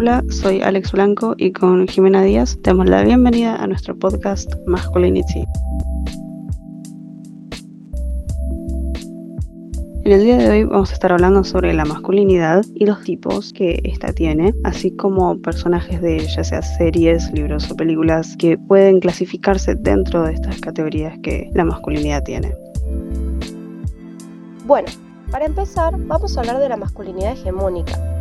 Hola, soy Alex Blanco y con Jimena Díaz damos la bienvenida a nuestro podcast Masculinity. En el día de hoy vamos a estar hablando sobre la masculinidad y los tipos que ésta tiene, así como personajes de ya sea series, libros o películas que pueden clasificarse dentro de estas categorías que la masculinidad tiene. Bueno, para empezar vamos a hablar de la masculinidad hegemónica.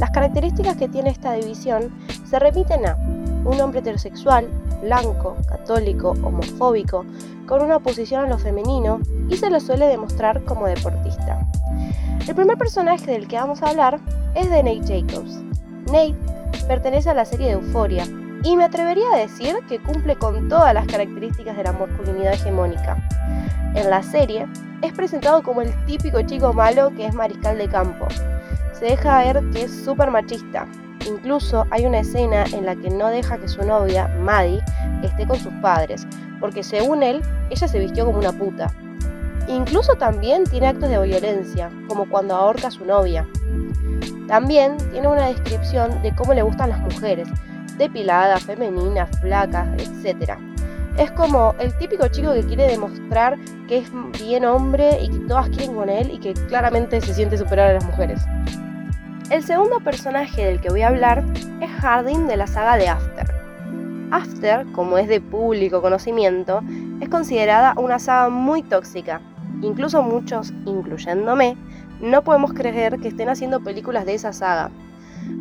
Las características que tiene esta división se remiten a un hombre heterosexual, blanco, católico, homofóbico, con una oposición a lo femenino y se lo suele demostrar como deportista. El primer personaje del que vamos a hablar es de Nate Jacobs. Nate pertenece a la serie de Euforia y me atrevería a decir que cumple con todas las características de la masculinidad hegemónica. En la serie es presentado como el típico chico malo que es mariscal de campo. Se deja ver que es súper machista. Incluso hay una escena en la que no deja que su novia, Maddie, esté con sus padres, porque según él, ella se vistió como una puta. Incluso también tiene actos de violencia, como cuando ahorca a su novia. También tiene una descripción de cómo le gustan las mujeres, depiladas, femeninas, flacas, etc. Es como el típico chico que quiere demostrar que es bien hombre y que todas quieren con él y que claramente se siente superior a las mujeres. El segundo personaje del que voy a hablar es Harding de la saga de After. After, como es de público conocimiento, es considerada una saga muy tóxica. Incluso muchos, incluyéndome, no podemos creer que estén haciendo películas de esa saga.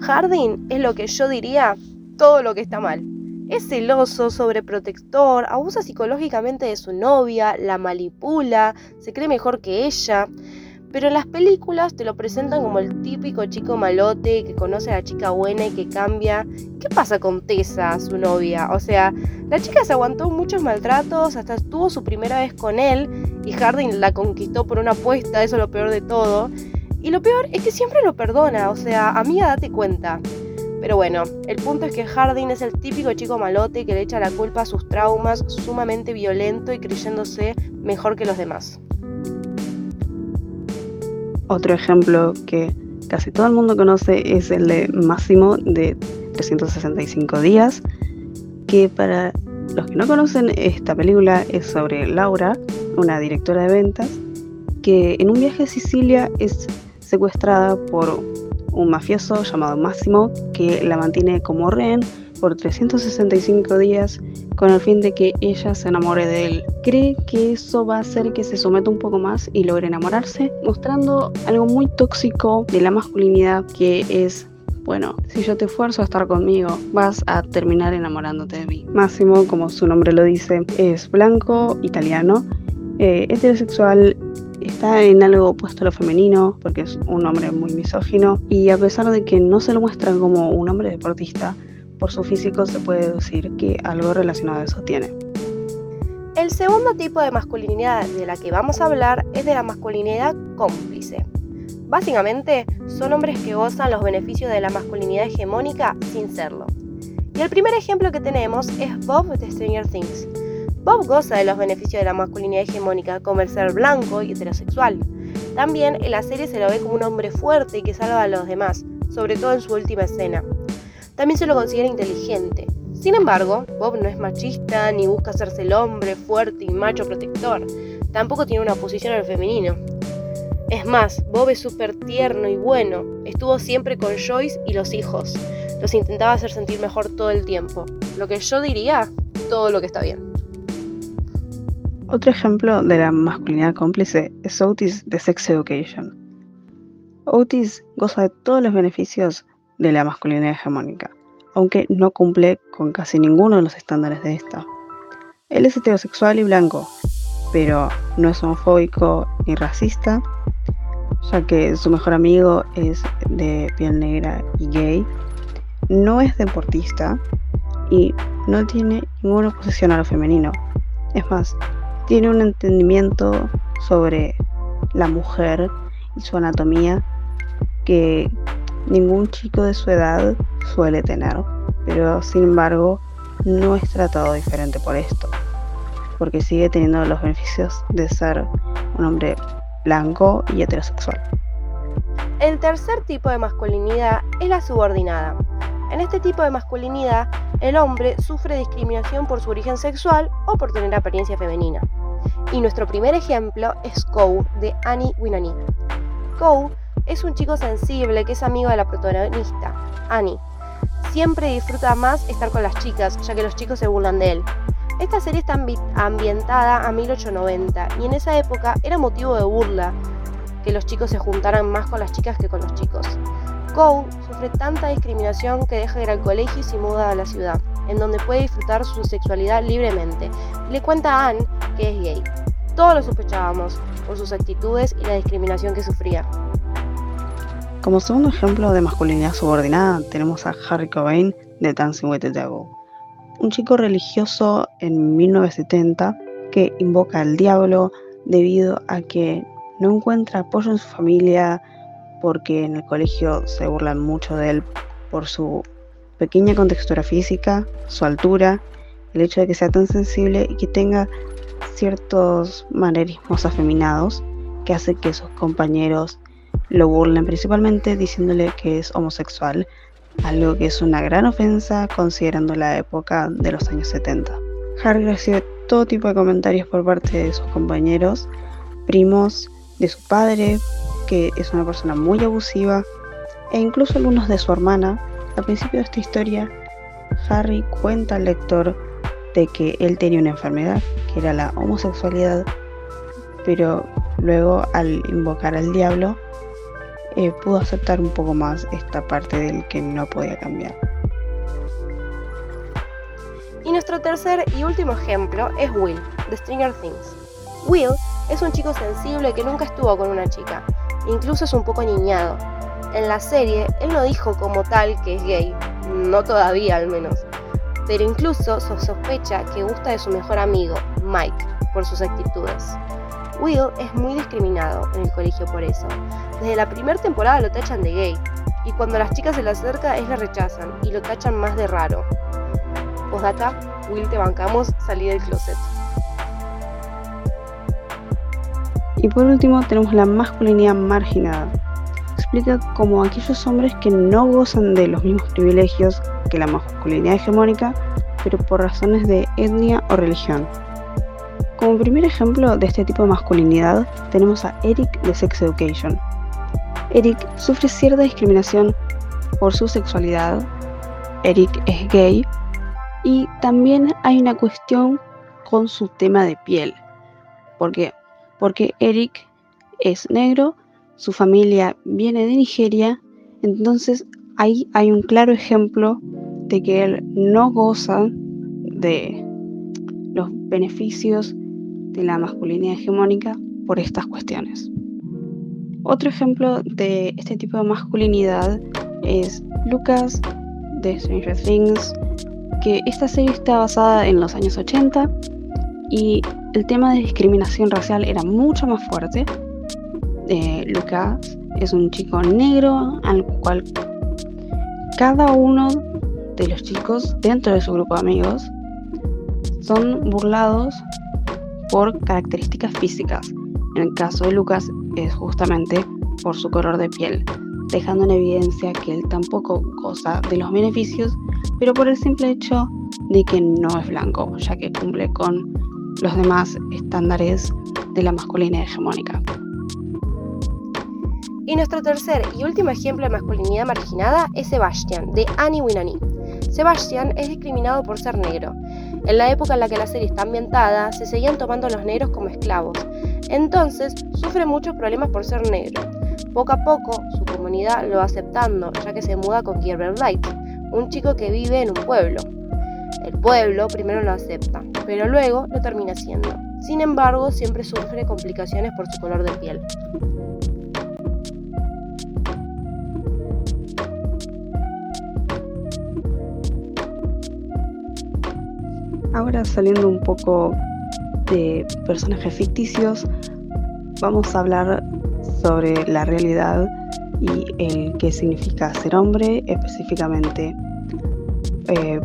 Harding es lo que yo diría todo lo que está mal. Es celoso, sobreprotector, abusa psicológicamente de su novia, la manipula, se cree mejor que ella. Pero en las películas te lo presentan como el típico chico malote que conoce a la chica buena y que cambia. ¿Qué pasa con Tessa, su novia? O sea, la chica se aguantó muchos maltratos, hasta tuvo su primera vez con él y Harding la conquistó por una apuesta, eso es lo peor de todo. Y lo peor es que siempre lo perdona, o sea, amiga, date cuenta. Pero bueno, el punto es que Harding es el típico chico malote que le echa la culpa a sus traumas, sumamente violento y creyéndose mejor que los demás. Otro ejemplo que casi todo el mundo conoce es el de Máximo de 365 días, que para los que no conocen esta película es sobre Laura, una directora de ventas, que en un viaje a Sicilia es secuestrada por un mafioso llamado Máximo que la mantiene como rehén por 365 días con el fin de que ella se enamore de él. Cree que eso va a hacer que se someta un poco más y logre enamorarse, mostrando algo muy tóxico de la masculinidad que es bueno, si yo te esfuerzo a estar conmigo, vas a terminar enamorándote de mí. Máximo, como su nombre lo dice, es blanco, italiano, eh, heterosexual, está en algo opuesto a lo femenino, porque es un hombre muy misógino, y a pesar de que no se lo muestra como un hombre deportista, por su físico se puede deducir que algo relacionado a eso tiene. El segundo tipo de masculinidad de la que vamos a hablar es de la masculinidad cómplice. Básicamente, son hombres que gozan los beneficios de la masculinidad hegemónica sin serlo. Y el primer ejemplo que tenemos es Bob de Stranger Things. Bob goza de los beneficios de la masculinidad hegemónica como el ser blanco y heterosexual. También en la serie se lo ve como un hombre fuerte y que salva a los demás, sobre todo en su última escena. También se lo considera inteligente. Sin embargo, Bob no es machista ni busca hacerse el hombre fuerte y macho protector. Tampoco tiene una posición al femenino. Es más, Bob es súper tierno y bueno. Estuvo siempre con Joyce y los hijos. Los intentaba hacer sentir mejor todo el tiempo. Lo que yo diría, todo lo que está bien. Otro ejemplo de la masculinidad cómplice es Otis de Sex Education. Otis goza de todos los beneficios de la masculinidad hegemónica, aunque no cumple con casi ninguno de los estándares de esta. Él es heterosexual y blanco, pero no es homofóbico ni racista, ya que su mejor amigo es de piel negra y gay, no es deportista y no tiene ninguna oposición a lo femenino. Es más, tiene un entendimiento sobre la mujer y su anatomía que ningún chico de su edad suele tener, pero sin embargo no es tratado diferente por esto, porque sigue teniendo los beneficios de ser un hombre blanco y heterosexual. El tercer tipo de masculinidad es la subordinada. En este tipo de masculinidad, el hombre sufre discriminación por su origen sexual o por tener apariencia femenina. Y nuestro primer ejemplo es Kou de Annie Winani. Kou es un chico sensible que es amigo de la protagonista, Annie. Siempre disfruta más estar con las chicas, ya que los chicos se burlan de él. Esta serie está ambientada a 1890 y en esa época era motivo de burla que los chicos se juntaran más con las chicas que con los chicos. Kou sufre tanta discriminación que deja de ir al colegio y se muda a la ciudad, en donde puede disfrutar su sexualidad libremente. le cuenta a Anne que es gay. Todos lo sospechábamos por sus actitudes y la discriminación que sufría. Como segundo ejemplo de masculinidad subordinada tenemos a Harry Cobain de Dancing with the Devil, un chico religioso en 1970 que invoca al diablo debido a que no encuentra apoyo en su familia porque en el colegio se burlan mucho de él por su pequeña contextura física, su altura, el hecho de que sea tan sensible y que tenga ciertos manerismos afeminados que hace que sus compañeros lo burlen principalmente diciéndole que es homosexual, algo que es una gran ofensa considerando la época de los años 70. Harry recibe todo tipo de comentarios por parte de sus compañeros, primos, de su padre, que es una persona muy abusiva, e incluso algunos de su hermana. Al principio de esta historia, Harry cuenta al lector de que él tenía una enfermedad, que era la homosexualidad, pero luego al invocar al diablo, eh, pudo aceptar un poco más esta parte del que no podía cambiar. Y nuestro tercer y último ejemplo es Will, de Stranger Things. Will es un chico sensible que nunca estuvo con una chica, incluso es un poco niñado. En la serie, él no dijo como tal que es gay, no todavía al menos, pero incluso sospecha que gusta de su mejor amigo, Mike, por sus actitudes. Will es muy discriminado en el colegio por eso. Desde la primera temporada lo tachan de gay, y cuando las chicas se le acercan, es le rechazan y lo tachan más de raro. Postdata, Will te bancamos, salí del closet. Y por último tenemos la masculinidad marginada. Explica cómo aquellos hombres que no gozan de los mismos privilegios que la masculinidad hegemónica, pero por razones de etnia o religión. Como primer ejemplo de este tipo de masculinidad tenemos a Eric de Sex Education. Eric sufre cierta discriminación por su sexualidad, Eric es gay y también hay una cuestión con su tema de piel. ¿Por qué? Porque Eric es negro, su familia viene de Nigeria, entonces ahí hay un claro ejemplo de que él no goza de los beneficios la masculinidad hegemónica por estas cuestiones. Otro ejemplo de este tipo de masculinidad es Lucas de Stranger Things, que esta serie está basada en los años 80 y el tema de discriminación racial era mucho más fuerte. Eh, Lucas es un chico negro al cual cada uno de los chicos dentro de su grupo de amigos son burlados por características físicas. En el caso de Lucas es justamente por su color de piel, dejando en evidencia que él tampoco goza de los beneficios, pero por el simple hecho de que no es blanco, ya que cumple con los demás estándares de la masculinidad hegemónica. Y nuestro tercer y último ejemplo de masculinidad marginada es Sebastian, de Annie Winani. Sebastian es discriminado por ser negro. En la época en la que la serie está ambientada, se seguían tomando a los negros como esclavos. Entonces, sufre muchos problemas por ser negro. Poco a poco, su comunidad lo va aceptando, ya que se muda con Gilbert Light, un chico que vive en un pueblo. El pueblo primero lo acepta, pero luego lo termina haciendo. Sin embargo, siempre sufre complicaciones por su color de piel. Ahora saliendo un poco de personajes ficticios, vamos a hablar sobre la realidad y el qué significa ser hombre, específicamente eh,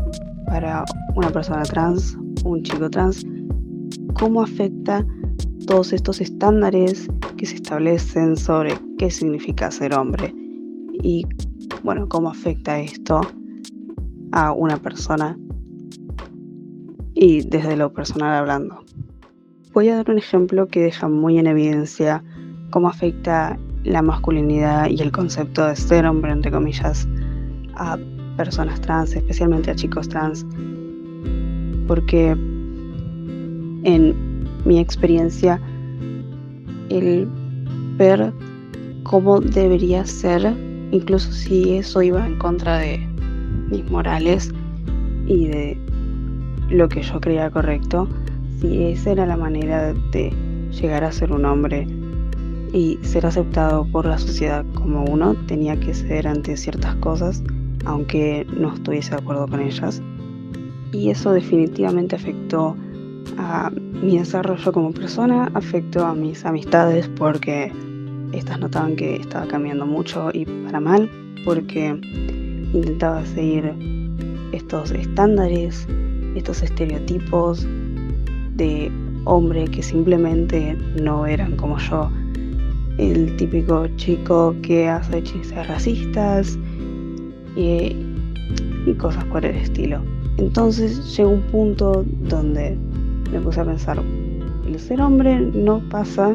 para una persona trans, un chico trans, cómo afecta todos estos estándares que se establecen sobre qué significa ser hombre y bueno, cómo afecta esto a una persona y desde lo personal hablando. Voy a dar un ejemplo que deja muy en evidencia cómo afecta la masculinidad y el concepto de ser hombre, entre comillas, a personas trans, especialmente a chicos trans, porque en mi experiencia el ver cómo debería ser, incluso si eso iba en contra de mis morales y de lo que yo creía correcto, si esa era la manera de llegar a ser un hombre y ser aceptado por la sociedad como uno, tenía que ceder ante ciertas cosas, aunque no estuviese de acuerdo con ellas. Y eso definitivamente afectó a mi desarrollo como persona, afectó a mis amistades porque estas notaban que estaba cambiando mucho y para mal, porque intentaba seguir estos estándares, estos estereotipos de hombre que simplemente no eran como yo. El típico chico que hace chistes racistas y, y cosas por el estilo. Entonces llegó un punto donde me puse a pensar, el ser hombre no pasa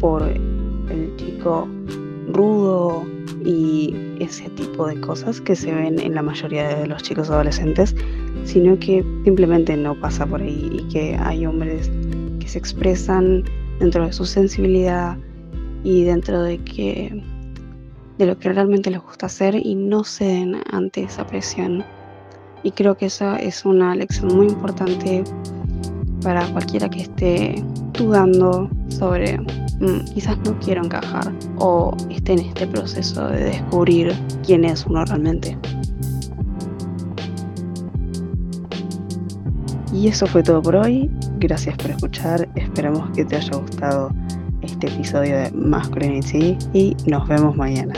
por el chico rudo y ese tipo de cosas que se ven en la mayoría de los chicos adolescentes, sino que simplemente no pasa por ahí y que hay hombres que se expresan dentro de su sensibilidad y dentro de que de lo que realmente les gusta hacer y no ceden ante esa presión. Y creo que esa es una lección muy importante para cualquiera que esté dudando sobre mm, quizás no quiero encajar o esté en este proceso de descubrir quién es uno realmente. Y eso fue todo por hoy. Gracias por escuchar. Esperamos que te haya gustado este episodio de Masculinity y nos vemos mañana.